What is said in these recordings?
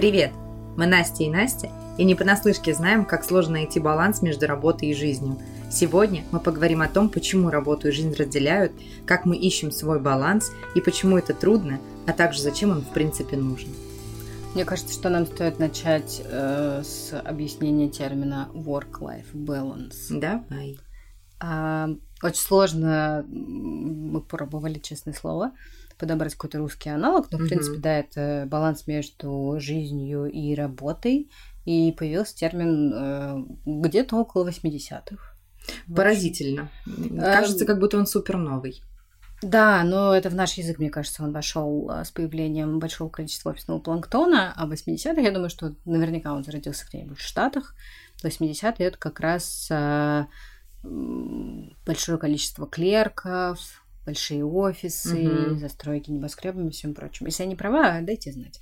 Привет! Мы Настя и Настя, и не понаслышке знаем, как сложно найти баланс между работой и жизнью. Сегодня мы поговорим о том, почему работу и жизнь разделяют, как мы ищем свой баланс и почему это трудно, а также зачем он в принципе нужен. Мне кажется, что нам стоит начать э, с объяснения термина work-life balance. Давай. А, очень сложно, мы пробовали, честное слово, подобрать какой-то русский аналог, но, в mm-hmm. принципе, да, это баланс между жизнью и работой, и появился термин э, где-то около 80-х. Поразительно. Кажется, как будто он супер новый. Да, но это в наш язык, мне кажется, он вошел э, с появлением большого количества офисного планктона, а в 80-х, я думаю, что наверняка он зародился где-нибудь в Штатах. 80-е это как раз э, большое количество клерков, большие офисы, угу. застройки небоскребами и всем прочим. Если не права, дайте знать.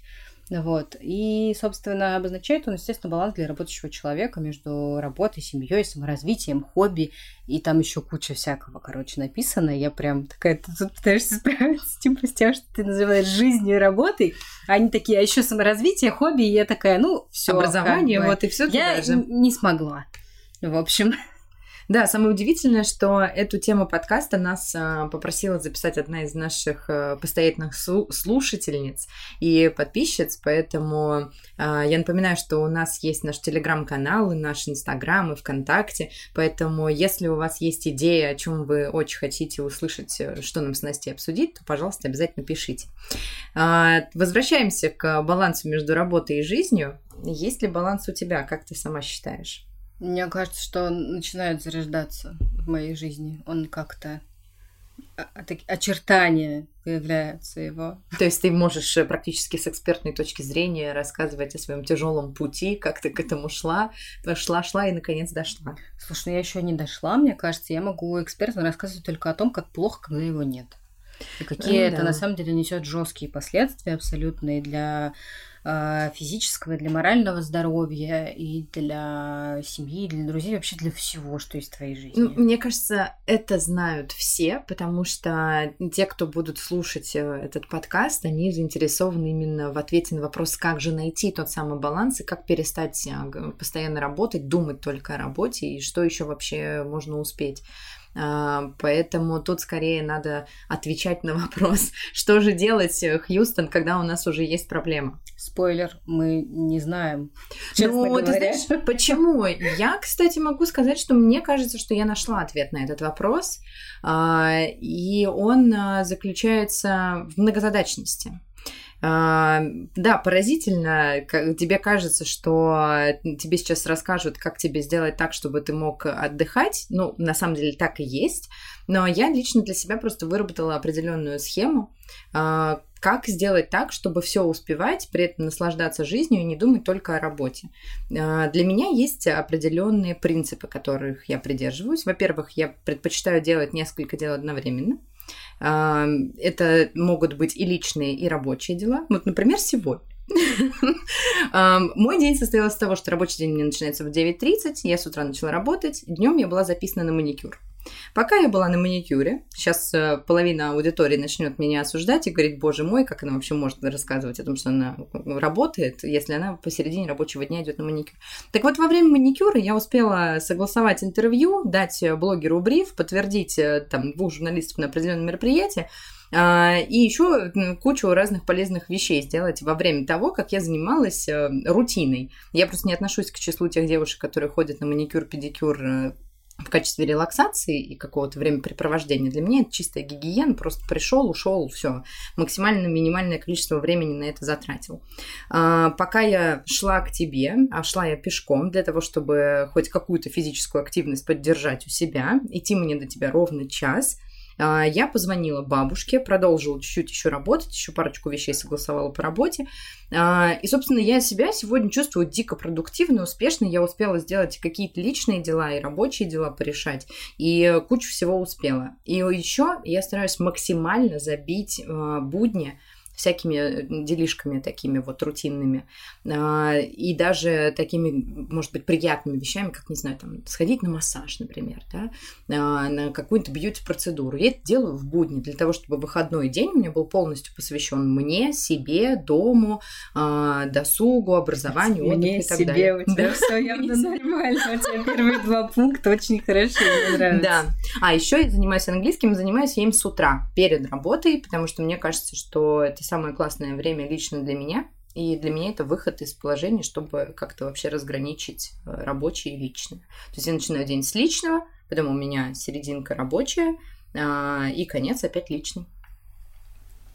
Вот. И, собственно, обозначает он, естественно, баланс для работающего человека между работой, семьей, саморазвитием, хобби. И там еще куча всякого, короче, написано. Я прям такая, ты тут пытаешься справиться типа, с тем, что ты называешь жизнью и работой. Они такие, а еще саморазвитие, хобби. И я такая, ну, все. Образование, как бы. вот и все. Я не смогла. В общем. Да, самое удивительное, что эту тему подкаста нас а, попросила записать одна из наших а, постоянных слушательниц и подписчиц, поэтому а, я напоминаю, что у нас есть наш телеграм-канал, и наш инстаграм, и ВКонтакте, поэтому если у вас есть идея, о чем вы очень хотите услышать, э, что нам с Настей обсудить, то, пожалуйста, обязательно пишите. Возвращаемся к балансу между работой и жизнью. Есть ли баланс у тебя, как ты сама считаешь? Мне кажется, что он начинает зарождаться в моей жизни. Он как-то а, а, очертания появляются его. То есть ты можешь э, практически с экспертной точки зрения рассказывать о своем тяжелом пути, как ты к этому шла, шла, шла и наконец дошла. Слушай, ну я еще не дошла, мне кажется, я могу экспертно рассказывать только о том, как плохо, когда его нет. И какие ну, это да. на самом деле несет жесткие последствия абсолютные для Э, физического, для морального здоровья, и для семьи, и для друзей, вообще для всего, что есть в твоей жизни. Ну, мне кажется, это знают все, потому что те, кто будут слушать э, этот подкаст, они заинтересованы именно в ответе на вопрос, как же найти тот самый баланс и как перестать э, постоянно работать, думать только о работе и что еще вообще можно успеть. А, поэтому тут скорее надо отвечать на вопрос, что же делать, э, Хьюстон, когда у нас уже есть проблема. Спойлер, мы не знаем. Честно ну, говоря. ты знаешь, почему? Я, кстати, могу сказать, что мне кажется, что я нашла ответ на этот вопрос, а, и он а, заключается в многозадачности. А, да, поразительно. Тебе кажется, что тебе сейчас расскажут, как тебе сделать так, чтобы ты мог отдыхать. Ну, на самом деле так и есть. Но я лично для себя просто выработала определенную схему, а, как сделать так, чтобы все успевать, при этом наслаждаться жизнью и не думать только о работе. А, для меня есть определенные принципы, которых я придерживаюсь. Во-первых, я предпочитаю делать несколько дел одновременно. Это могут быть и личные, и рабочие дела. Вот, например, сегодня. Мой день состоялся из того, что рабочий день у меня начинается в 9.30, я с утра начала работать, днем я была записана на маникюр. Пока я была на маникюре, сейчас э, половина аудитории начнет меня осуждать и говорить, боже мой, как она вообще может рассказывать о том, что она работает, если она посередине рабочего дня идет на маникюр. Так вот, во время маникюра я успела согласовать интервью, дать блогеру бриф, подтвердить э, там двух журналистов на определенном мероприятии, и еще кучу разных полезных вещей сделать во время того, как я занималась э, рутиной. Я просто не отношусь к числу тех девушек, которые ходят на маникюр, педикюр в качестве релаксации и какого-то времяпрепровождения. Для меня это чистая гигиена, просто пришел, ушел, все, максимально минимальное количество времени на это затратил. А, пока я шла к тебе, а шла я пешком для того, чтобы хоть какую-то физическую активность поддержать у себя, идти мне до тебя ровно час, а, я позвонила бабушке, продолжила чуть-чуть еще работать, еще парочку вещей согласовала по работе. А, и, собственно, я себя сегодня чувствую дико продуктивно, успешно. Я успела сделать какие-то личные дела и рабочие дела порешать, и кучу всего успела. И еще я стараюсь максимально забить а, будни всякими делишками такими вот рутинными. А, и даже такими, может быть, приятными вещами, как, не знаю, там, сходить на массаж, например, да, а, на какую-то бьюти-процедуру. Я это делаю в будни для того, чтобы выходной день у меня был полностью посвящен мне, себе, дому, а, досугу, образованию, отдыху мне, и так себе, далее. у тебя все явно нормально. У тебя первые два пункта очень хорошо, мне нравится. Да. А еще я занимаюсь английским, занимаюсь я им с утра перед работой, потому что мне кажется, что это самое классное время лично для меня. И для меня это выход из положения, чтобы как-то вообще разграничить э, рабочее и личное. То есть я начинаю день с личного, потом у меня серединка рабочая, а, и конец опять личный.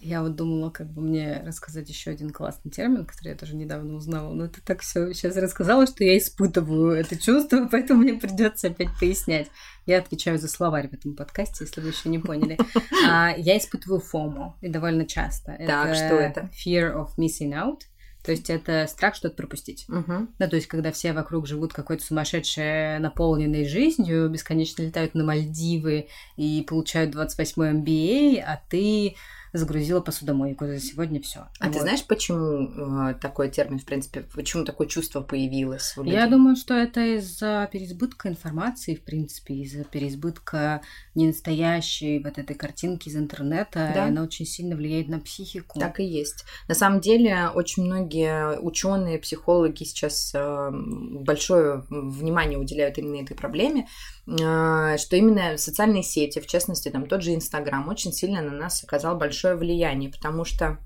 Я вот думала, как бы мне рассказать еще один классный термин, который я тоже недавно узнала. Но ты так все сейчас рассказала, что я испытываю это чувство, поэтому мне придется опять пояснять. Я отвечаю за словарь в этом подкасте, если вы еще не поняли. А, я испытываю FOMO, и довольно часто. Так, что это? Fear of missing out. То есть это страх что-то пропустить. Угу. Ну, то есть, когда все вокруг живут какой-то сумасшедшей, наполненной жизнью, бесконечно летают на Мальдивы и получают 28 MBA, а ты загрузила посудомойку за сегодня все. А вот. ты знаешь, почему э, такой термин, в принципе, почему такое чувство появилось? У людей? Я думаю, что это из-за переизбытка информации, в принципе, из-за переизбытка ненастоящей вот этой картинки из интернета. Да? И она очень сильно влияет на психику. Так и есть. На самом деле, очень многие ученые, психологи сейчас э, большое внимание уделяют именно этой проблеме, что именно социальные сети, в частности, там тот же Инстаграм, очень сильно на нас оказал большое влияние, потому что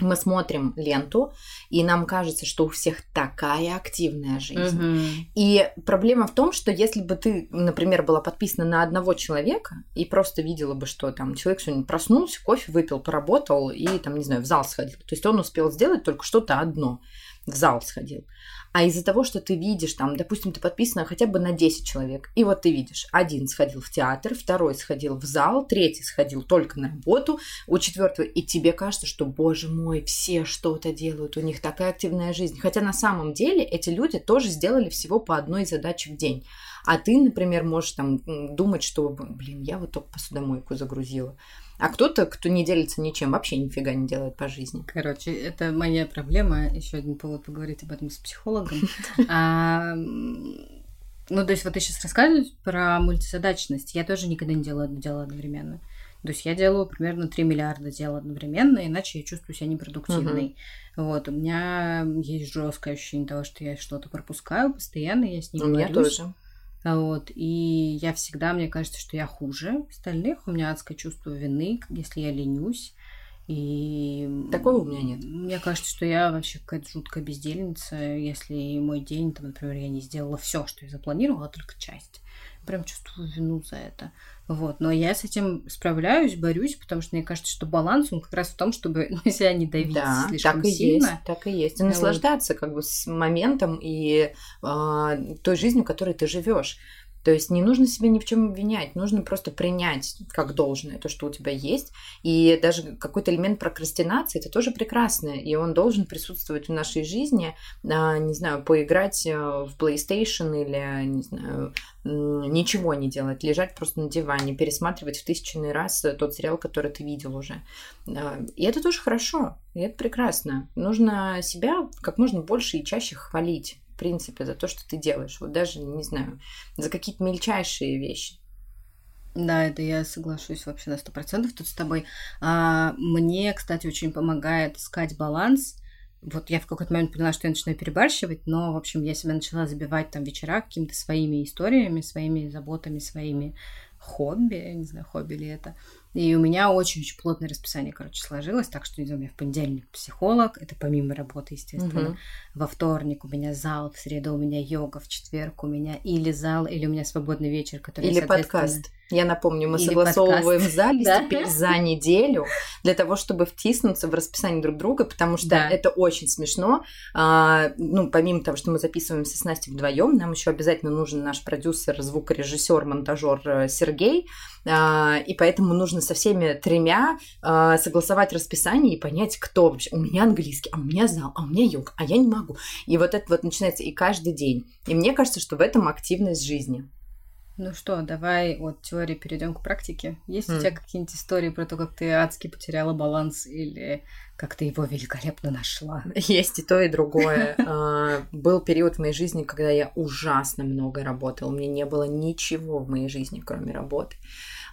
мы смотрим ленту, и нам кажется, что у всех такая активная жизнь. Мгм. И проблема в том, что если бы ты, например, была подписана на одного человека и просто видела бы, что там человек сегодня проснулся, кофе выпил, поработал и там, не знаю, в зал сходил. То есть он успел сделать только что-то одно. В зал сходил. А из-за того, что ты видишь, там, допустим, ты подписана хотя бы на 10 человек, и вот ты видишь, один сходил в театр, второй сходил в зал, третий сходил только на работу, у четвертого, и тебе кажется, что, боже мой, все что-то делают, у них такая активная жизнь. Хотя на самом деле эти люди тоже сделали всего по одной задаче в день. А ты, например, можешь там думать, что, блин, я вот только посудомойку загрузила. А кто-то, кто не делится ничем, вообще нифига не делает по жизни. Короче, это моя проблема. Еще один повод поговорить об этом с психологом. А, Ну, то есть, вот ты сейчас рассказываешь про мультизадачность. Я тоже никогда не делаю одно дело одновременно. То есть я делаю примерно 3 миллиарда дел одновременно, иначе я чувствую себя непродуктивной. Вот, у меня есть жесткое ощущение того, что я что-то пропускаю постоянно, я с ним У меня борюсь. тоже. Вот, и я всегда, мне кажется, что я хуже остальных. У меня адское чувство вины, если я ленюсь. И Такого у меня нет. Мне кажется, что я вообще какая-то жуткая бездельница, если мой день, там, например, я не сделала все, что я запланировала, а только часть. Прям чувствую вину за это. Вот. Но я с этим справляюсь, борюсь, потому что мне кажется, что баланс, он как раз в том, чтобы на себя не давить Да, слишком так и сильно. есть, так и есть. И Вот. наслаждаться как бы с моментом и а, той жизнью, которой ты живешь. То есть не нужно себя ни в чем обвинять, нужно просто принять как должное то, что у тебя есть. И даже какой-то элемент прокрастинации это тоже прекрасно, и он должен присутствовать в нашей жизни. А, не знаю, поиграть э, в PlayStation или не знаю ничего не делать, лежать просто на диване, пересматривать в тысячный раз э, тот сериал, который ты видел уже. Да, И это тоже хорошо, и это прекрасно. Нужно себя как можно больше и чаще хвалить, принципе, за то, что ты делаешь. Вот даже, не знаю, за какие-то мельчайшие вещи. Да, это я соглашусь вообще на сто процентов тут с тобой. А, мне, кстати, очень помогает искать баланс. Вот я в какой-то момент поняла, что я начинаю перебарщивать, но, в общем, я себя начала забивать там вечера какими-то своими историями, своими заботами, своими хобби, я не знаю, хобби ли это. И у меня очень-очень плотное расписание, короче, сложилось, так что, знаю, у меня в понедельник психолог, это помимо работы, естественно. Мгм. Во вторник у меня зал, в среду у меня йога, в четверг у меня или зал, или у меня свободный вечер, который, Или подкаст. Я напомню, мы Или согласовываем подкаст. залез Да. теперь за неделю для того, чтобы втиснуться в расписание друг друга, потому что Да. это очень смешно. А, ну, помимо того, что мы записываемся с Настей вдвоем, нам еще обязательно нужен наш продюсер, звукорежиссер, монтажер э, Сергей. А, и поэтому нужно со всеми тремя а, согласовать расписание и понять, кто вообще. У меня английский, а у меня зал, а у меня йога, а я не могу. И вот это вот начинается и каждый день. И мне кажется, что в этом активность жизни. Ну что, давай от теории перейдем к практике. Есть М. у тебя какие-нибудь истории про то, как ты адски потеряла баланс или как ты его великолепно нашла? Есть и то, и другое. А, Был период в моей жизни, когда я ужасно много работала. У меня не было ничего в моей жизни, кроме работы.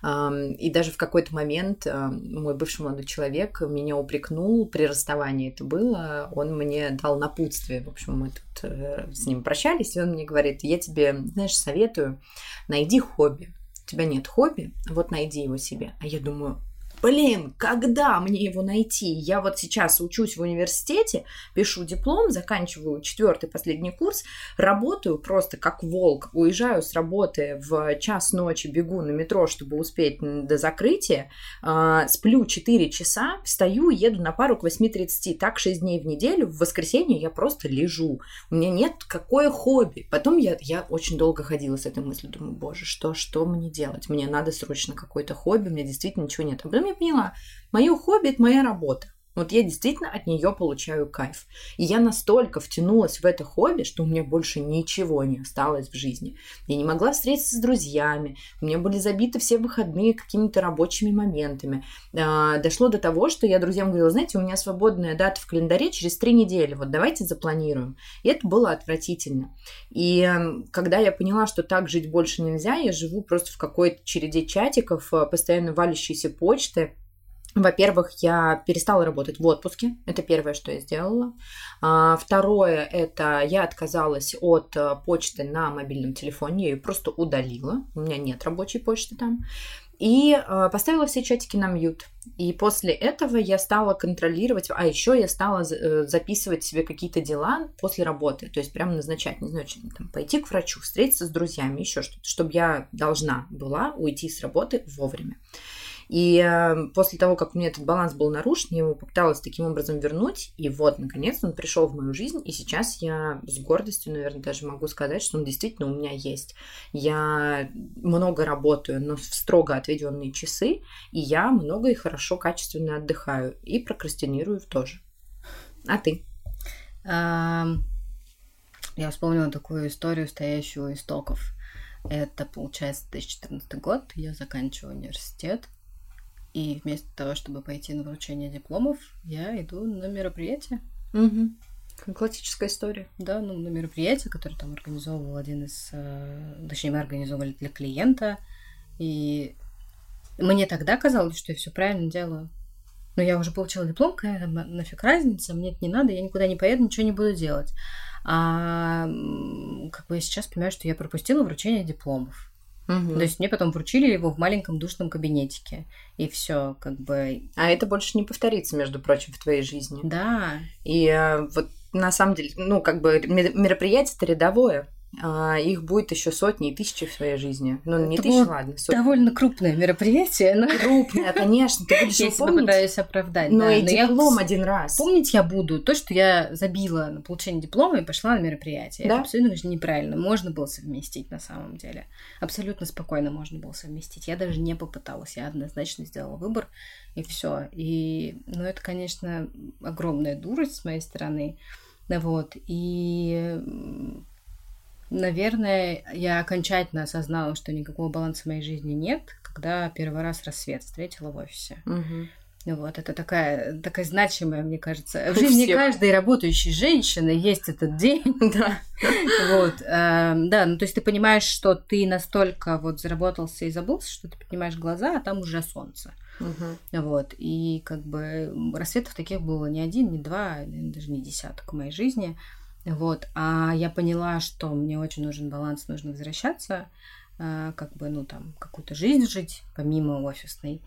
И даже в какой-то момент мой бывший молодой человек меня упрекнул, при расставании это было, он мне дал напутствие. В общем, мы тут э, с ним прощались, и он мне говорит, я тебе, знаешь, советую, найди хобби. У тебя нет хобби, вот найди его себе. А я думаю, блин, когда мне его найти? Я вот сейчас учусь в университете, пишу диплом, заканчиваю четвертый последний курс, работаю просто как волк, уезжаю с работы в час ночи, бегу на метро, чтобы успеть до закрытия, а, сплю 4 часа, встаю, еду на пару к 8.30, так 6 дней в неделю, в воскресенье я просто лежу, у меня нет какое хобби. Потом я, я очень долго ходила с этой мыслью, думаю, боже, что, что мне делать? Мне надо срочно какое-то хобби, у меня действительно ничего нет. А потом я поняла, мое хобби – это моя работа. Вот я действительно от нее получаю кайф. И я настолько втянулась в это хобби, что у меня больше ничего не осталось в жизни. Я не могла встретиться с друзьями, у меня были забиты все выходные какими-то рабочими моментами. А, дошло до того, что я друзьям говорила, знаете, у меня свободная дата в календаре через три недели, вот давайте запланируем. И это было отвратительно. И эм, когда я поняла, что так жить больше нельзя, я живу просто в какой-то череде чатиков, э, постоянно валящейся почты, во-первых, я перестала работать в отпуске. Это первое, что я сделала. А, Второе, это я отказалась от э, почты на мобильном телефоне. Я ее просто удалила. У меня нет рабочей почты там. И э, поставила все чатики на мьют. И после этого я стала контролировать, а еще я стала э, записывать себе какие-то дела после работы. То есть прямо назначать, не знаю, там, пойти к врачу, встретиться с друзьями, еще что-то, чтобы я должна была уйти с работы вовремя. И э, после того, как у меня этот баланс был нарушен, я его попыталась таким образом вернуть. И вот, наконец, он пришел в мою жизнь. И сейчас я с гордостью, наверное, даже могу сказать, что он действительно у меня есть. Я много работаю, но в строго отведенные часы. И я много и хорошо, качественно отдыхаю. И прокрастинирую тоже. А ты? Ам, Я вспомнила такую историю, стоящую у истоков. Это, получается, 2014 год. Я заканчиваю университет. И вместо того, чтобы пойти на вручение дипломов, я иду на мероприятие. Угу. Классическая история. Да, ну, на мероприятие, которое там организовывал один из... э, Точнее, мы организовывали для клиента. И мне тогда казалось, что я все правильно делаю. Но я уже получила диплом, какая там нафиг разница, мне это не надо, я никуда не поеду, ничего не буду делать. А как бы я сейчас понимаю, что я пропустила вручение дипломов. Мгм. То есть мне потом вручили его в маленьком душном кабинетике. И все, как бы, А это больше не повторится, между прочим, в твоей жизни. да, И э, вот на самом деле, ну, как бы ме- мероприятие-то рядовое. А, их будет еще сотни и тысячи в своей жизни. Ну, не Это тысячи, ладно, сотни. довольно крупное мероприятие, но Крупное, конечно, ты будешь я себя пытаюсь оправдать. Но да. и Но я диплом один раз. Помнить я буду то, что я забила на получение диплома и пошла на мероприятие. Да? Это абсолютно неправильно. Можно было совместить на самом деле. Абсолютно спокойно можно было совместить. Я даже не попыталась. Я однозначно сделала выбор, и все. И, ну, это, конечно, огромная дурость с моей стороны. Да Вот. И, наверное, я окончательно осознала, что никакого баланса в моей жизни нет, когда первый раз рассвет встретила в офисе. Ну Вот, это такая, такая значимая, мне кажется. В жизни всех. каждой работающей женщины есть этот день. Да. Вот, эм, да, ну то есть ты понимаешь, что ты настолько вот заработался и забылся, что ты поднимаешь глаза, а там уже солнце. Вот, и как бы рассветов таких было не один, не два, даже не десяток в моей жизни. Вот, а я поняла, что мне очень нужен баланс, нужно возвращаться, э, как бы, ну, там, какую-то жизнь жить, помимо офисной.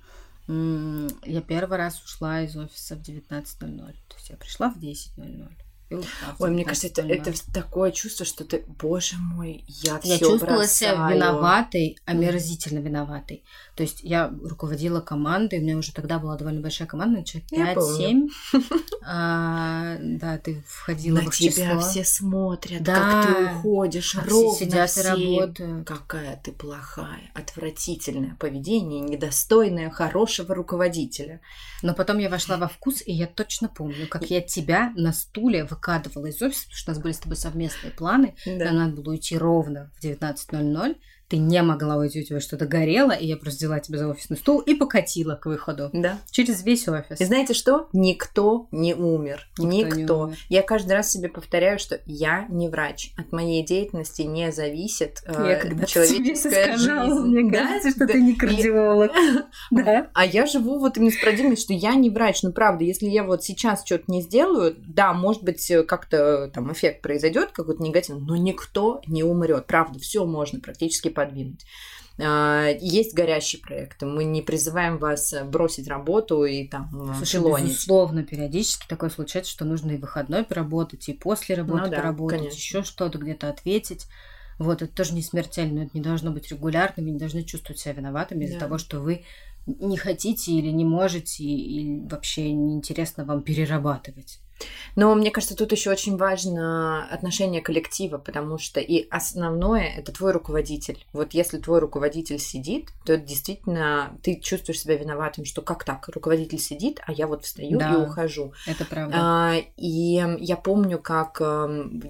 Я первый раз ушла из офиса в 19.00. То есть я пришла в 10.00 и ушла в Ой, мне кажется, это, 19:00. это такое чувство, что ты, боже мой, я Я все чувствовала себя бросаю. виноватой, омерзительно виноватой. То есть я руководила командой, у меня уже тогда была довольно большая команда, человек Я 5-7. А, да, ты входила На в их тебя число. все смотрят, Да. как ты уходишь, А ровно сидят все. работают. Какая ты плохая, отвратительное поведение, недостойное хорошего руководителя. Но потом я вошла во вкус, и я точно помню, как я тебя на стуле выкадывала из офиса, потому что у нас были с тобой совместные планы. Нам надо было уйти ровно в 19.00. ты не могла уйти, у тебя что-то горело, и я просто взяла тебя за офисный стул и покатила к выходу. Да. Через весь офис. И знаете что? Никто не умер. Никто Никто. не умер. Я каждый раз себе повторяю, что я не врач. От моей деятельности не зависит э, Я когда тебе человеческая сказала, жизнь. мне Да? кажется, что Да. ты не кардиолог. Да. А я живу вот именно с парадигмой, что я не врач. Ну, правда, если я вот сейчас что-то не сделаю, да, может быть, э, как-то там эффект произойдет какой-то негативный, но никто не умрет. Правда, все можно практически подвинуть. А, Есть горящие проекты. Мы не призываем вас бросить работу и там э, Слушай, филонить. безусловно, периодически такое случается, что нужно и выходной поработать, и после работы Ну да, поработать, конечно. еще что-то где-то ответить. Вот, это тоже не смертельно, это не должно быть регулярным, вы не должны чувствовать себя виноватыми из-за Да. того, что вы не хотите или не можете, или вообще неинтересно вам перерабатывать. Но мне кажется, тут еще очень важно отношение коллектива, потому что и основное это твой руководитель. Вот если твой руководитель сидит, то действительно ты чувствуешь себя виноватым, что как так, руководитель сидит, а я вот встаю Да. и ухожу. Это правда. А, И я помню, как эм,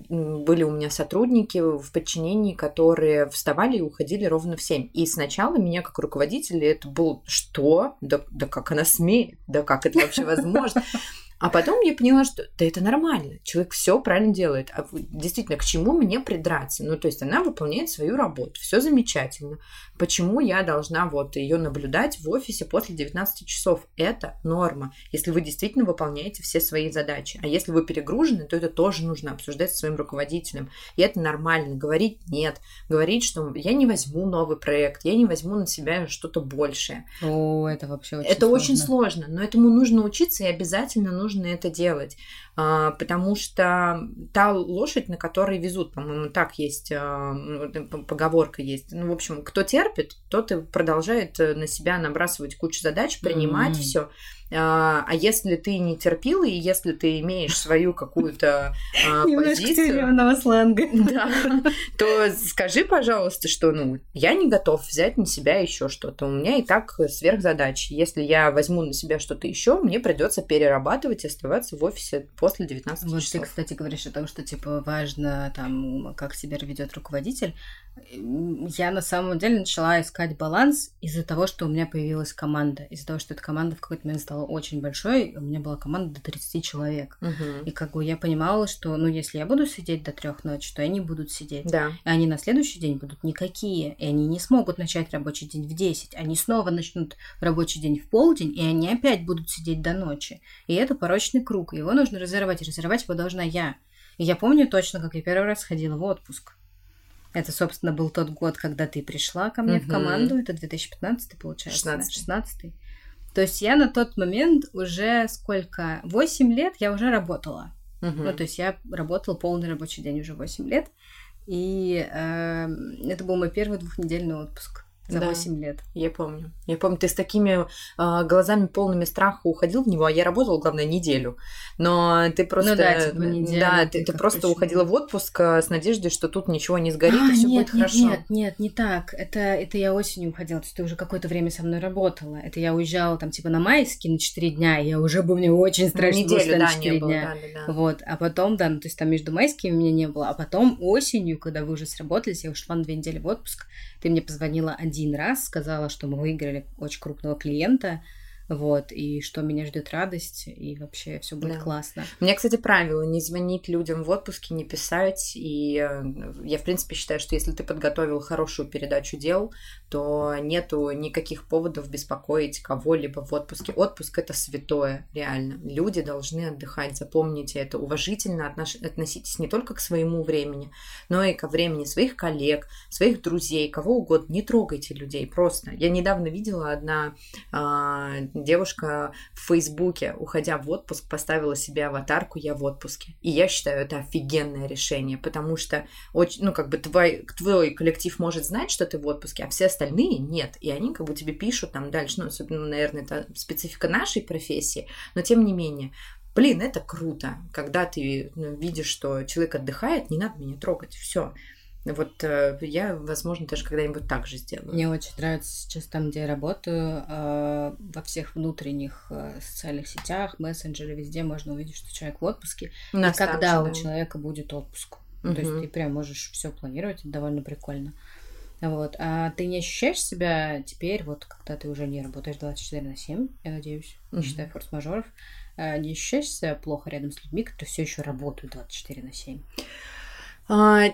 были у меня сотрудники в подчинении, которые вставали и уходили ровно в 7. И сначала меня как руководителя это было что? Да, да как она смеет? Да как это вообще возможно? А потом я поняла, что да это нормально, человек все правильно делает. А действительно, к чему мне придраться? Ну, то есть она выполняет свою работу, все замечательно. Почему я должна вот ее наблюдать в офисе после 19 часов? Это норма, если вы действительно выполняете все свои задачи. А если вы перегружены, то это тоже нужно обсуждать со своим руководителем. И это нормально. Говорить нет. Говорить, что я не возьму новый проект, я не возьму на себя что-то большее. О, это вообще очень это сложно. очень сложно, но этому нужно учиться, и обязательно нужно это делать. А, потому что та лошадь, на которой везут, по-моему, так есть, а, ну, поговорка есть. Ну, в общем, кто терпит, тот и продолжает э, на себя набрасывать кучу задач, принимать Мгм. все. А если ты не терпил, и если ты имеешь свою какую-то а, позицию, сленга. да, то скажи, пожалуйста, что ну я не готов взять на себя еще что-то. У меня и так сверхзадачи. Если я возьму на себя что-то еще, мне придется перерабатывать и оставаться в офисе после 19 Вот ты, часов. кстати, говоришь о том, что типа важно там, как себя ведет руководитель. Я на самом деле начала искать баланс из-за того, что у меня появилась команда. Из-за того, что эта команда в какой-то момент стала очень большой, у меня была команда до 30 человек. Мгм. И как бы я понимала, что, ну, если я буду сидеть до трех ночи, то они будут сидеть. Да. И они на следующий день будут никакие, и они не смогут начать рабочий день в 10. Они снова начнут рабочий день в полдень, и они опять будут сидеть до ночи. И это порочный круг, его нужно разорвать, разорвать его должна я. И я помню точно, как я первый раз ходила в отпуск. Это, собственно, был тот год, когда ты пришла ко мне в Мгм. команду. Это 2015, получается. да? 16. 16. То есть я на тот момент уже сколько? 8 лет я уже работала. Мгм. Ну, то есть я работала полный рабочий день уже 8 лет. И э, это был мой первый двухнедельный отпуск за Да. 8 лет. Я помню. Я помню, ты с такими а, глазами полными страха уходил в него, а я работала, главное, неделю. Но ты просто... Ну да, типа неделю, Да, ты ты, просто точно. уходила в отпуск а, с надеждой, что тут ничего не сгорит, А, и все будет нет, хорошо. Нет, нет, не так. Это, это я осенью уходила. То есть ты уже какое-то время со мной работала. Это я уезжала там типа на майские на 4 дня. и Я уже был, мне очень страшно было, Неделю, на да, 4 не было. дня. Да, да, да. Вот, а потом, да, ну, то есть там между майскими меня не было, а потом осенью, когда вы уже сработались, я ушла на две недели в отпуск, ты мне позвонила один раз, сказала, что мы выиграли очень крупного клиента, вот, и что меня ждет радость, и вообще все будет Да. классно. Меня, кстати, правило не звонить людям в отпуске, не писать. И э, я, в принципе, считаю, что если ты подготовил хорошую передачу дел, то нету никаких поводов беспокоить кого-либо в отпуске. Отпуск это святое, реально. Люди должны отдыхать, запомните это. Уважительно отнош- относитесь не только к своему времени, но и ко времени своих коллег, своих друзей, кого угодно. Не трогайте людей просто. Я недавно видела одна а, девушка в Фейсбуке, уходя в отпуск, поставила себе аватарку «Я в отпуске». И я считаю, это офигенное решение, потому что очень, ну, как бы твой, твой коллектив может знать, что ты в отпуске, а все остальные нет. И они как бы тебе пишут там дальше, ну, особенно, наверное, это специфика нашей профессии, но тем не менее, Блин, это круто, когда ты ну, видишь, что человек отдыхает, не надо меня трогать, все. Вот э, я, возможно, даже когда-нибудь так же сделаю. Мне очень нравится сейчас там, где я работаю, э, во всех внутренних э, социальных сетях, мессенджеры, везде можно увидеть, что человек в отпуске, У и когда у человека будет отпуск. Ну, То есть ты прям можешь все планировать, это довольно прикольно. Вот. А ты не ощущаешь себя теперь, вот когда ты уже не работаешь 24 на 7, я надеюсь, не mm-hmm. считая форс-мажоров, а не ощущаешь себя плохо рядом с людьми, которые все еще работают 24 на 7? А,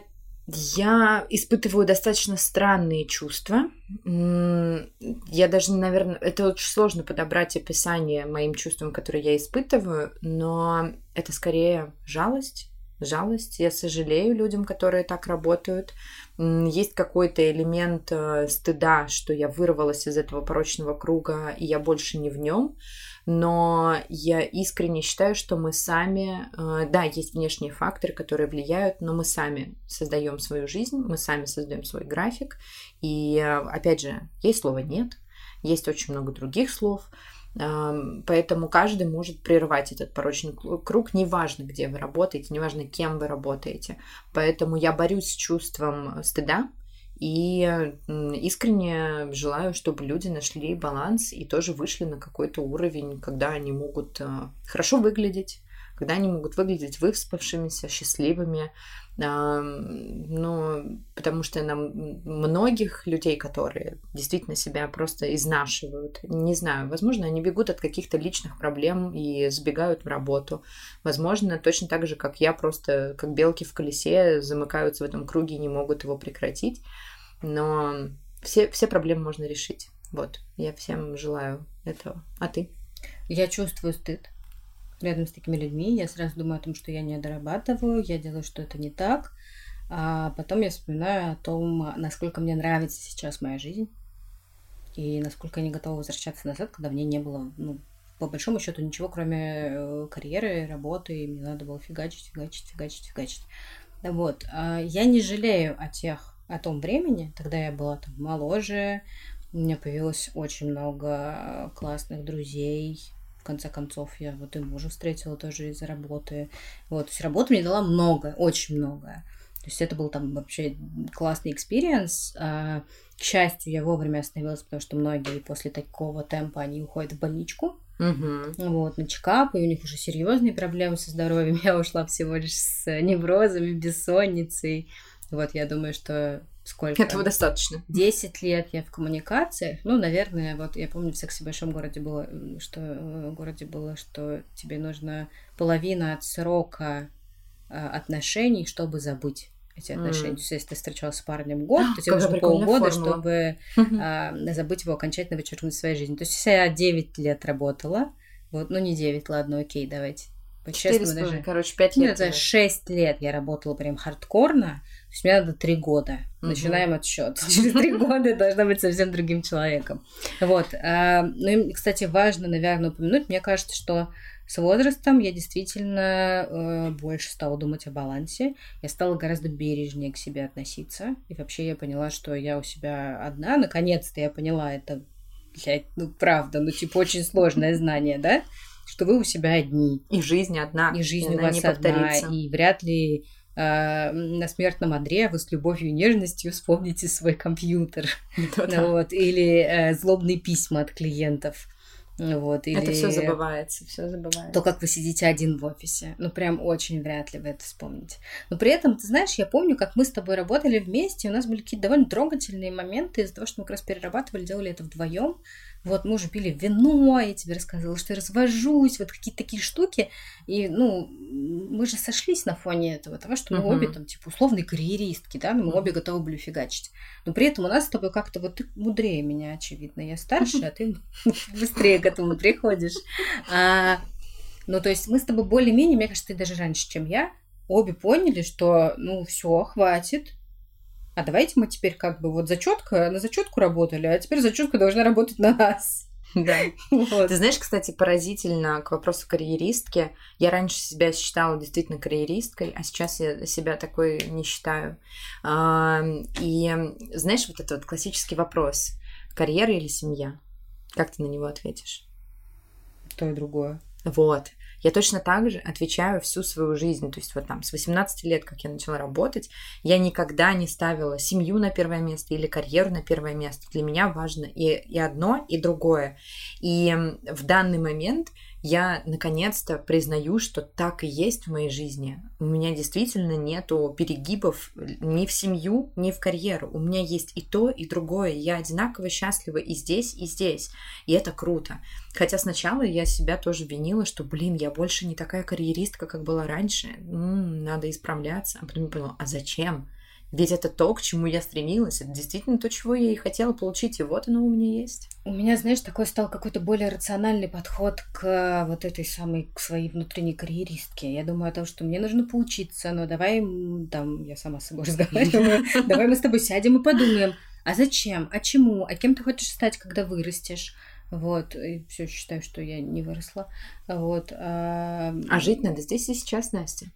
я испытываю достаточно странные чувства. Я даже, наверное, это очень сложно подобрать описание моим чувствам, которые я испытываю, но это скорее жалость. Жалость. Я сожалею людям, которые так работают. Есть какой-то элемент э, стыда, что я вырвалась из этого порочного круга, и я больше не в нем но я искренне считаю, что мы сами, э, да, есть внешние факторы, которые влияют, но мы сами создаем свою жизнь, мы сами создаем свой график. И э, опять же, есть слово нет, есть очень много других слов. Эм, поэтому каждый может прервать этот порочный круг, неважно, где вы работаете, неважно, кем вы работаете. Поэтому я борюсь с чувством стыда, и искренне желаю, чтобы люди нашли баланс и тоже вышли на какой-то уровень, когда они могут э, хорошо выглядеть, когда они могут выглядеть выспавшимися, счастливыми. Ну, потому что нам многих людей, которые действительно себя просто изнашивают, не знаю, возможно, они бегут от каких-то личных проблем и сбегают в работу. Возможно, точно так же, как я, просто как белки в колесе замыкаются в этом круге и не могут его прекратить но все, все проблемы можно решить. Вот, я всем желаю этого. А ты? Я чувствую стыд рядом с такими людьми. Я сразу думаю о том, что я не дорабатываю, я делаю что-то не так. А потом я вспоминаю о том, насколько мне нравится сейчас моя жизнь. И насколько я не готова возвращаться назад, когда мне не было, ну, по большому счету, ничего, кроме э, карьеры, работы, и мне надо было фигачить, фигачить, фигачить, фигачить. Вот. А я не жалею о тех о том времени, тогда я была там моложе, у меня появилось очень много классных друзей, в конце концов, я вот и мужа встретила тоже из-за работы. Вот, то есть работа мне дала много, очень много. То есть это был там вообще классный experience. А, к счастью, я вовремя остановилась, потому что многие после такого темпа, они уходят в больничку. Угу. Вот, на чекап, и у них уже серьезные проблемы со здоровьем. Я ушла всего лишь с неврозами, бессонницей. Вот, я думаю, что сколько? Этого достаточно. Десять лет я в коммуникациях. Ну, наверное, вот я помню в сексе большом городе было, что э, в городе было, что тебе нужно половина от срока э, отношений, чтобы забыть эти отношения. Mm. То есть, если ты встречался с парнем год, то тебе нужно полгода, формула. чтобы а, забыть его окончательно вычеркнуть из своей жизни. То есть, если я 9 лет работала, вот, ну не 9, ладно, окей, давайте. По-честному даже. Короче, 5 лет. Нет, 6 лет я работала прям хардкорно, то есть мне надо три года. Угу. Начинаем отсчет. Через три года я должна быть совсем другим человеком. Вот. А, ну и, кстати, важно, наверное, упомянуть. Мне кажется, что с возрастом я действительно э, больше стала думать о балансе. Я стала гораздо бережнее к себе относиться. И вообще я поняла, что я у себя одна. Наконец-то я поняла это, блядь, ну правда, ну типа очень сложное знание, да? Что вы у себя одни. И жизнь одна. И жизнь у вас одна. И вряд ли э, на смертном одре вы с любовью и нежностью вспомните свой компьютер. Вот, или э, злобные письма от клиентов. Вот, или... Это все забывается, все забывается. То, как вы сидите один в офисе. Ну, прям очень вряд ли вы это вспомните. Но при этом, ты знаешь, я помню, как мы с тобой работали вместе, у нас были какие-то довольно трогательные моменты из-за того, что мы как раз перерабатывали, делали это вдвоем вот мы уже пили вино, я тебе рассказывала, что я развожусь, вот какие-то такие штуки. И, ну, мы же сошлись на фоне этого, того, что мы uh-huh. обе там, типа, условные карьеристки, да, мы обе готовы были фигачить. Но при этом у нас с тобой как-то вот ты мудрее меня, очевидно. Я старше, а ты быстрее к этому приходишь. А, ну, то есть мы с тобой более-менее, мне кажется, ты даже раньше, чем я, обе поняли, что, ну, все, хватит, а давайте мы теперь как бы вот зачетка, на зачетку работали, а теперь зачетка должна работать на нас. Да. Вот. Ты знаешь, кстати, поразительно к вопросу карьеристки. Я раньше себя считала действительно карьеристкой, а сейчас я себя такой не считаю. И знаешь, вот этот вот классический вопрос: карьера или семья? Как ты на него ответишь? То и другое. Вот. Я точно так же отвечаю всю свою жизнь. То есть вот там с 18 лет, как я начала работать, я никогда не ставила семью на первое место или карьеру на первое место. Для меня важно и, и одно, и другое. И в данный момент я наконец-то признаю, что так и есть в моей жизни. У меня действительно нету перегибов ни в семью, ни в карьеру. У меня есть и то, и другое. Я одинаково счастлива и здесь, и здесь. И это круто. Хотя сначала я себя тоже винила, что, блин, я больше не такая карьеристка, как была раньше. М-м, надо исправляться. А потом я поняла, а зачем? Ведь это то, к чему я стремилась. Это действительно то, чего я и хотела получить. И вот оно у меня есть. У меня, знаешь, такой стал какой-то более рациональный подход к вот этой самой, к своей внутренней карьеристке. Я думаю о том, что мне нужно поучиться, но давай, там, я сама с собой разговариваю, давай мы с тобой сядем и подумаем, а зачем, а чему, а кем ты хочешь стать, когда вырастешь? Вот, и все считаю, что я не выросла. Вот. А, а жить надо здесь и сейчас, Настя.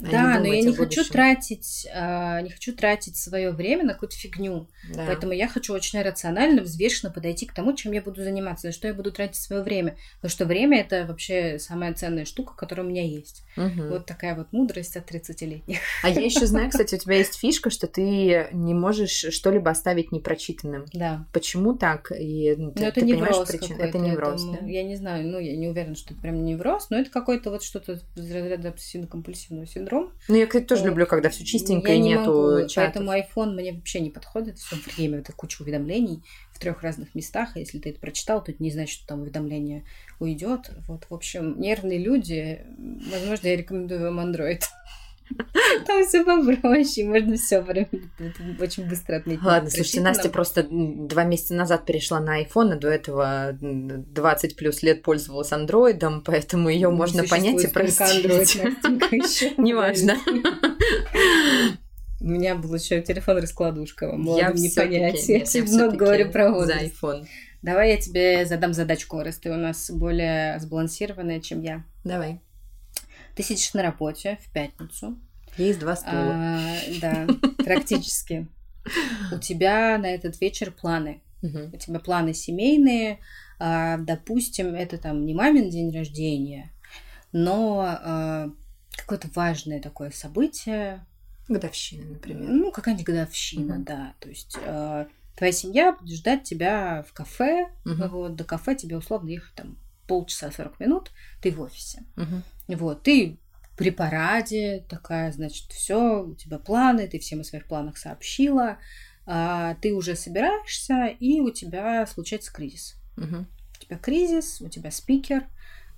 А да, но я не хочу тратить, э, не хочу тратить свое время на какую-то фигню. Да. Поэтому я хочу очень рационально, взвешенно подойти к тому, чем я буду заниматься, на что я буду тратить свое время. Потому что время это вообще самая ценная штука, которая у меня есть. Угу. Вот такая вот мудрость от 30-летних. А я еще знаю, кстати, у тебя есть фишка, что ты не можешь что-либо оставить непрочитанным. Да. Почему так? И ну, ты, это ты причину? Это невроз, это, да? Я не знаю, ну, я не уверена, что это прям невроз, но это какой-то вот что-то из разряда обсессивно-компульсивного синдрома синдром. Ну, я, кстати, тоже вот. люблю, когда все чистенько я и нету могу, чатов. Поэтому iPhone мне вообще не подходит. Все время это куча уведомлений в трех разных местах. А если ты это прочитал, то это не значит, что там уведомление уйдет. Вот, в общем, нервные люди. Возможно, я рекомендую вам Android. Там все попроще, можно все очень быстро отметить. Ладно, слушайте, Настя просто два месяца назад перешла на iPhone, а до этого 20 плюс лет пользовалась андроидом, поэтому ее ну, можно понять и простить. Неважно. У меня был еще телефон раскладушка, молодым не понять. Я много говорю про возраст. За iPhone. Давай я тебе задам задачку, раз ты у нас более сбалансированная, чем я. Давай. Ты сидишь на работе в пятницу. Есть два стула. А, да, практически. У тебя на этот вечер планы. У тебя планы семейные. А, допустим, это там не мамин день рождения, но а, какое-то важное такое событие. Годовщина, например. Ну, какая-нибудь годовщина, да. То есть твоя семья будет ждать тебя в кафе. Вот, до кафе тебе условно ехать там полчаса 40 минут, ты в офисе. Угу. Вот, ты при параде такая, значит, все, у тебя планы, ты всем о своих планах сообщила, а, ты уже собираешься, и у тебя случается кризис. Угу. У тебя кризис, у тебя спикер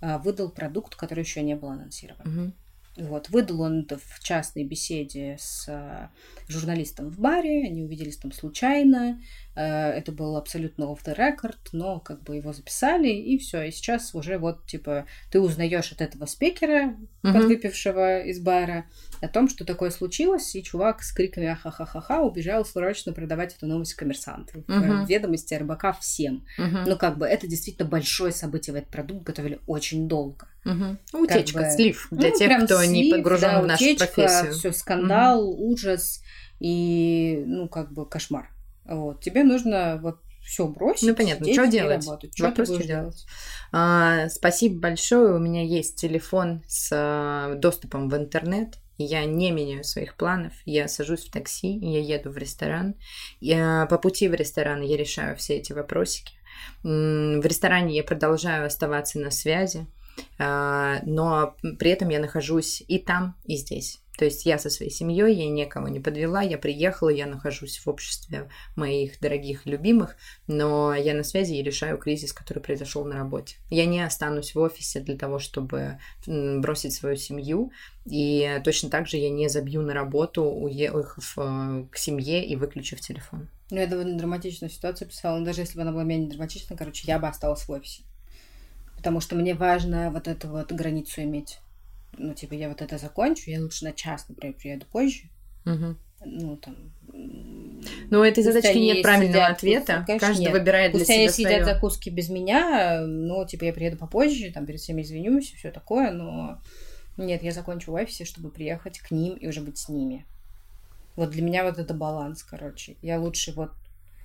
а, выдал продукт, который еще не был анонсирован. Угу. Вот, выдал он это в частной беседе с э, журналистом в баре, они увиделись там случайно, э, это был абсолютно off the record, но как бы его записали, и все, и сейчас уже вот, типа, ты узнаешь от этого спикера, mm-hmm. подвыпившего из бара, о том, что такое случилось, и чувак с криками ахахахаха убежал срочно продавать эту новость коммерсанту. Uh-huh. Ведомости РБК всем. Uh-huh. Ну, как бы, это действительно большое событие, в этот продукт готовили очень долго. Угу. Утечка, бы, слив для ну, тех, кто слив, не погружен да, в нашу утечка, профессию. Все скандал, угу. ужас и ну как бы кошмар. Вот тебе нужно вот все бросить. Ну понятно, что делать? Работать. Что Вопрос, что делать? А, спасибо большое. У меня есть телефон с а, доступом в интернет. Я не меняю своих планов. Я сажусь в такси, я еду в ресторан. Я, по пути в ресторан я решаю все эти вопросики. В ресторане я продолжаю оставаться на связи. А, но при этом я нахожусь и там, и здесь. То есть я со своей семьей, я никого не подвела, я приехала, я нахожусь в обществе моих дорогих любимых, но я на связи и решаю кризис, который произошел на работе. Я не останусь в офисе для того, чтобы бросить свою семью, и точно так же я не забью на работу, уехав э, к семье и выключив телефон. Ну, я довольно драматичную ситуацию писала, даже если бы она была менее драматичной, короче, я бы осталась в офисе потому что мне важно вот эту вот границу иметь. Ну, типа, я вот это закончу, я лучше на час, например, приеду позже. Угу. Ну, там... Ну, этой задачки нет правильного сидят, ответа. Конечно, Каждый нет. выбирает для Пусть себя они сидят закуски без меня, но, типа, я приеду попозже, там, перед всеми извинюсь все такое, но... Нет, я закончу в офисе, чтобы приехать к ним и уже быть с ними. Вот для меня вот это баланс, короче. Я лучше вот...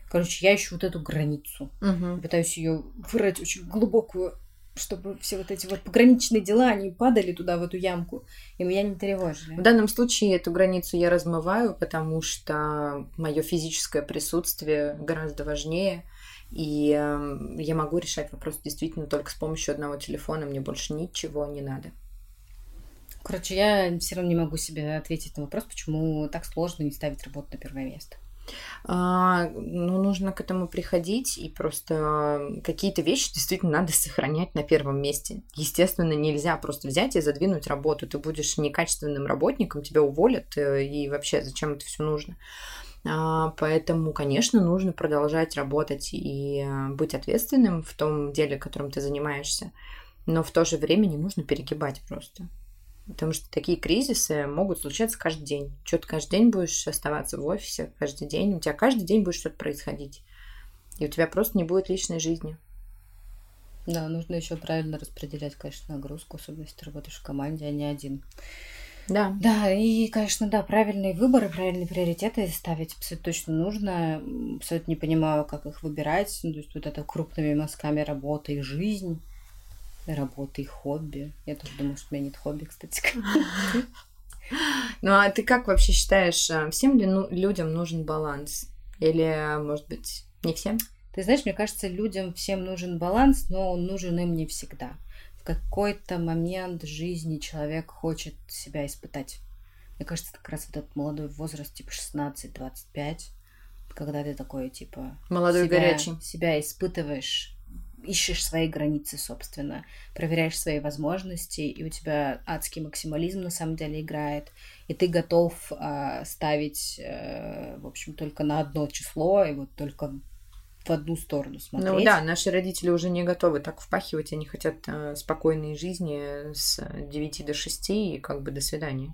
Короче, я ищу вот эту границу. Угу. Пытаюсь ее вырыть очень глубокую чтобы все вот эти вот пограничные дела, они падали туда, в эту ямку, и меня не тревожили. В данном случае эту границу я размываю, потому что мое физическое присутствие гораздо важнее. И э, я могу решать вопрос действительно только с помощью одного телефона, мне больше ничего не надо. Короче, я все равно не могу себе ответить на вопрос, почему так сложно не ставить работу на первое место. А, ну, нужно к этому приходить, и просто какие-то вещи действительно надо сохранять на первом месте. Естественно, нельзя просто взять и задвинуть работу. Ты будешь некачественным работником, тебя уволят, э, и вообще зачем это все нужно? А, поэтому, конечно, нужно продолжать работать и э, быть ответственным в том деле, которым ты занимаешься. Но в то же время не нужно перегибать просто. Потому что такие кризисы могут случаться каждый день. Что ты каждый день будешь оставаться в офисе, каждый день. У тебя каждый день будет что-то происходить. И у тебя просто не будет личной жизни. Да, нужно еще правильно распределять, конечно, нагрузку, особенно если ты работаешь в команде, а не один. Да. Да, и, конечно, да, правильные выборы, правильные приоритеты ставить абсолютно точно нужно. Абсолютно не понимаю, как их выбирать. Ну, то есть вот это крупными мазками работа и жизнь работа и хобби. Я тоже думаю, что у меня нет хобби, кстати. Ну а ты как вообще считаешь, э, всем ли ну, людям нужен баланс? Или, может быть, не всем? Ты знаешь, мне кажется, людям всем нужен баланс, но он нужен им не всегда. В какой-то момент жизни человек хочет себя испытать. Мне кажется, как раз вот этот молодой возраст, типа 16-25, когда ты такой, типа... Молодой себя, горячий. Себя испытываешь ищешь свои границы, собственно, проверяешь свои возможности, и у тебя адский максимализм на самом деле играет, и ты готов э, ставить, э, в общем, только на одно число, и вот только в одну сторону смотреть. Ну да, наши родители уже не готовы так впахивать, они хотят э, спокойной жизни с 9 до 6 и как бы до свидания.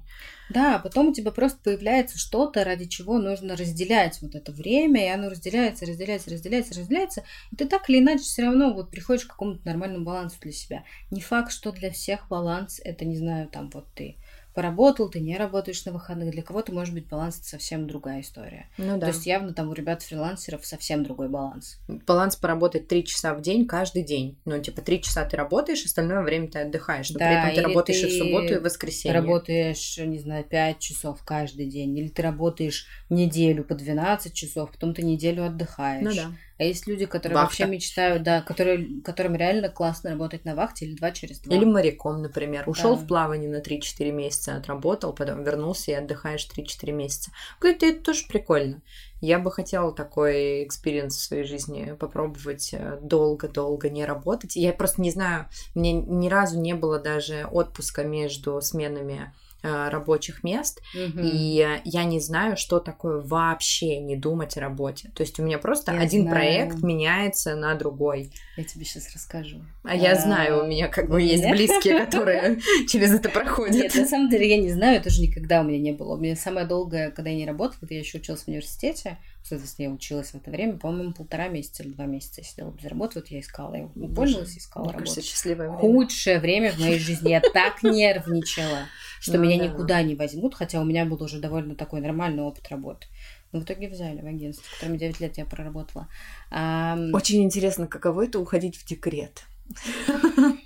Да, а потом у тебя просто появляется что-то, ради чего нужно разделять вот это время, и оно разделяется, разделяется, разделяется, разделяется, и ты так или иначе все равно вот приходишь к какому-то нормальному балансу для себя. Не факт, что для всех баланс это, не знаю, там вот ты поработал, ты не работаешь на выходных. Для кого-то, может быть, баланс это совсем другая история. Ну да. То есть явно там у ребят-фрилансеров совсем другой баланс. Баланс поработать три часа в день каждый день. Ну, типа, три часа ты работаешь, остальное время ты отдыхаешь. Но да, при этом ты работаешь ты и в субботу, и в воскресенье. работаешь, не знаю, пять часов каждый день. Или ты работаешь неделю по 12 часов, потом ты неделю отдыхаешь. Ну да. А есть люди, которые Вахта. вообще мечтают, да, которые, которым реально классно работать на вахте или два через два. Или моряком, например. Ушел да. в плавание на 3-4 месяца, отработал, потом вернулся и отдыхаешь 3-4 месяца. Говорит, это тоже прикольно. Я бы хотела такой experience в своей жизни попробовать э, долго-долго не работать. Я просто не знаю, мне ни разу не было даже отпуска между сменами рабочих мест, угу. и я не знаю, что такое вообще не думать о работе. То есть у меня просто я один знаю. проект меняется на другой. Я тебе сейчас расскажу. А я знаю, у меня как бы есть близкие, которые через это проходят. Нет, на самом деле я не знаю, это же никогда у меня не было. У меня самое долгое, когда я не работала, я еще училась в университете, соответственно, я училась в это время, по-моему, полтора месяца или два месяца я сидела без работы, вот я искала, я пользовалась, искала Мне работу. Кажется, счастливое время. Худшее время в моей жизни, я так нервничала что ну, меня да. никуда не возьмут, хотя у меня был уже довольно такой нормальный опыт работы. Но в итоге взяли в агентство, в котором 9 лет я проработала. Очень интересно, каково это уходить в декрет.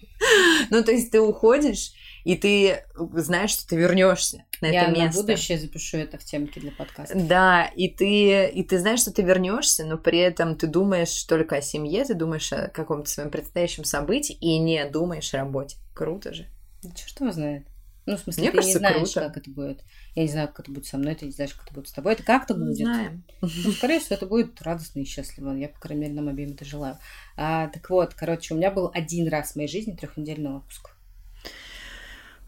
Ну, то есть ты уходишь, и ты знаешь, что ты вернешься на Я это место. Я на будущее запишу это в темке для подкаста. Да, и ты, и ты знаешь, что ты вернешься, но при этом ты думаешь только о семье, ты думаешь о каком-то своем предстоящем событии и не думаешь о работе. Круто же. Да что его знает. Ну, в смысле, Мне ты кажется, не знаешь, круто. как это будет. Я не знаю, как это будет со мной, ты не знаешь, как это будет с тобой. Это как-то будет. Знаем. Ну, скорее всего, это будет радостно и счастливо. Я, по крайней мере, нам обеим это желаю. А, так вот, короче, у меня был один раз в моей жизни трехнедельный отпуск.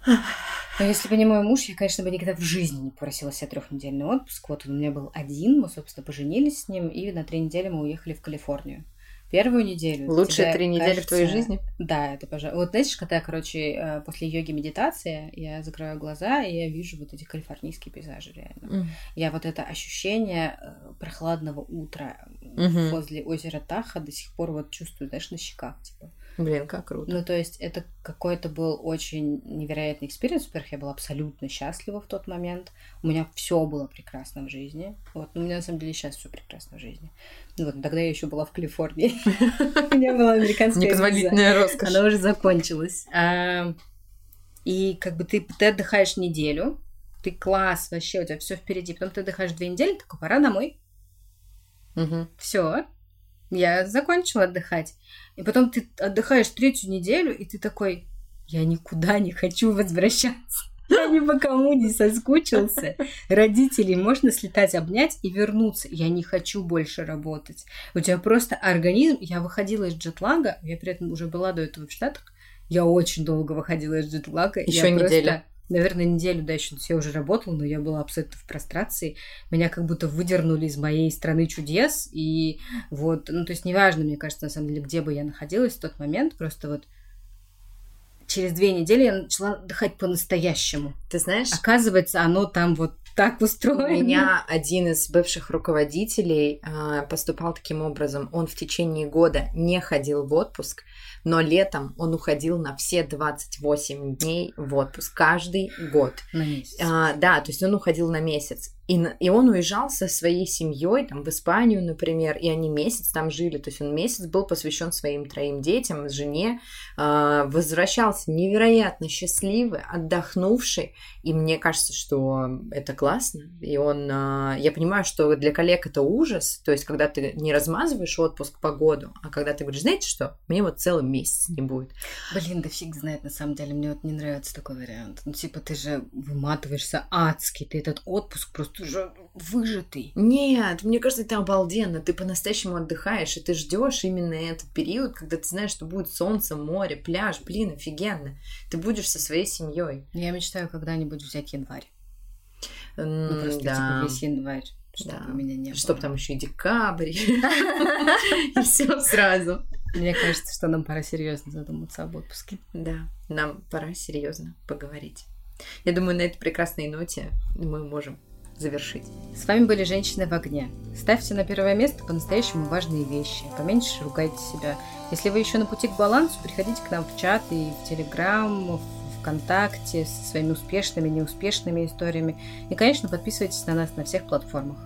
Но если бы не мой муж, я, конечно, бы никогда в жизни не попросила себе трехнедельный отпуск. Вот он у меня был один, мы, собственно, поженились с ним, и на три недели мы уехали в Калифорнию первую неделю. Лучшие три недели кажется... в твоей жизни? Да, это, пожалуй. Вот знаешь, когда, короче, э, после йоги медитации я закрываю глаза, и я вижу вот эти калифорнийские пейзажи реально. Mm. Я вот это ощущение э, прохладного утра mm-hmm. возле озера Таха до сих пор вот чувствую, знаешь, на щеках, типа. Блин, как круто. Ну, то есть это какой-то был очень невероятный experience. Во-первых, я была абсолютно счастлива в тот момент. У меня все было прекрасно в жизни. Вот, ну, у меня на самом деле сейчас все прекрасно в жизни. Ну, вот, тогда я еще была в Калифорнии. У меня была американская Непозволительная роскошь. Она уже закончилась. А, и как бы ты, ты отдыхаешь неделю, ты класс, вообще, у тебя все впереди. Потом ты отдыхаешь две недели, такой, пора домой. Угу. Все, я закончила отдыхать. И потом ты отдыхаешь третью неделю, и ты такой, я никуда не хочу возвращаться. Я ни по кому не соскучился. Родителей можно слетать, обнять и вернуться. Я не хочу больше работать. У тебя просто организм... Я выходила из джетлага, я при этом уже была до этого в Штатах. Я очень долго выходила из джетлага. Еще неделю. Просто наверное, неделю, да, еще я уже работала, но я была абсолютно в прострации. Меня как будто выдернули из моей страны чудес. И вот, ну, то есть неважно, мне кажется, на самом деле, где бы я находилась в тот момент, просто вот через две недели я начала отдыхать по-настоящему. Ты знаешь? Оказывается, оно там вот так устроено. У меня один из бывших руководителей э, поступал таким образом. Он в течение года не ходил в отпуск, но летом он уходил на все 28 дней в отпуск каждый год. На месяц. А, да, то есть он уходил на месяц. И, и он уезжал со своей семьей, там, в Испанию, например, и они месяц там жили. То есть он месяц был посвящен своим троим детям, жене, э, возвращался невероятно счастливый, отдохнувший. И мне кажется, что это классно. И он, э, я понимаю, что для коллег это ужас. То есть, когда ты не размазываешь отпуск по году, а когда ты говоришь, знаете что, мне вот целый месяц не будет. Блин, да фиг знает, на самом деле, мне вот не нравится такой вариант. Ну, типа, ты же выматываешься адски, ты этот отпуск просто ты же выжатый. Нет, мне кажется, это обалденно. Ты по-настоящему отдыхаешь, и ты ждешь именно этот период, когда ты знаешь, что будет солнце, море, пляж. Блин, офигенно. Ты будешь со своей семьей. Я мечтаю когда-нибудь взять январь. Ну, просто да. типа весь январь. Чтобы Да. у меня не Чтоб было. там еще и декабрь. И все сразу. Мне кажется, что нам пора серьезно задуматься об отпуске. Да, нам пора серьезно поговорить. Я думаю, на этой прекрасной ноте мы можем завершить. С вами были «Женщины в огне». Ставьте на первое место по-настоящему важные вещи. Поменьше ругайте себя. Если вы еще на пути к балансу, приходите к нам в чат и в Телеграм, в ВКонтакте со своими успешными, неуспешными историями. И, конечно, подписывайтесь на нас на всех платформах.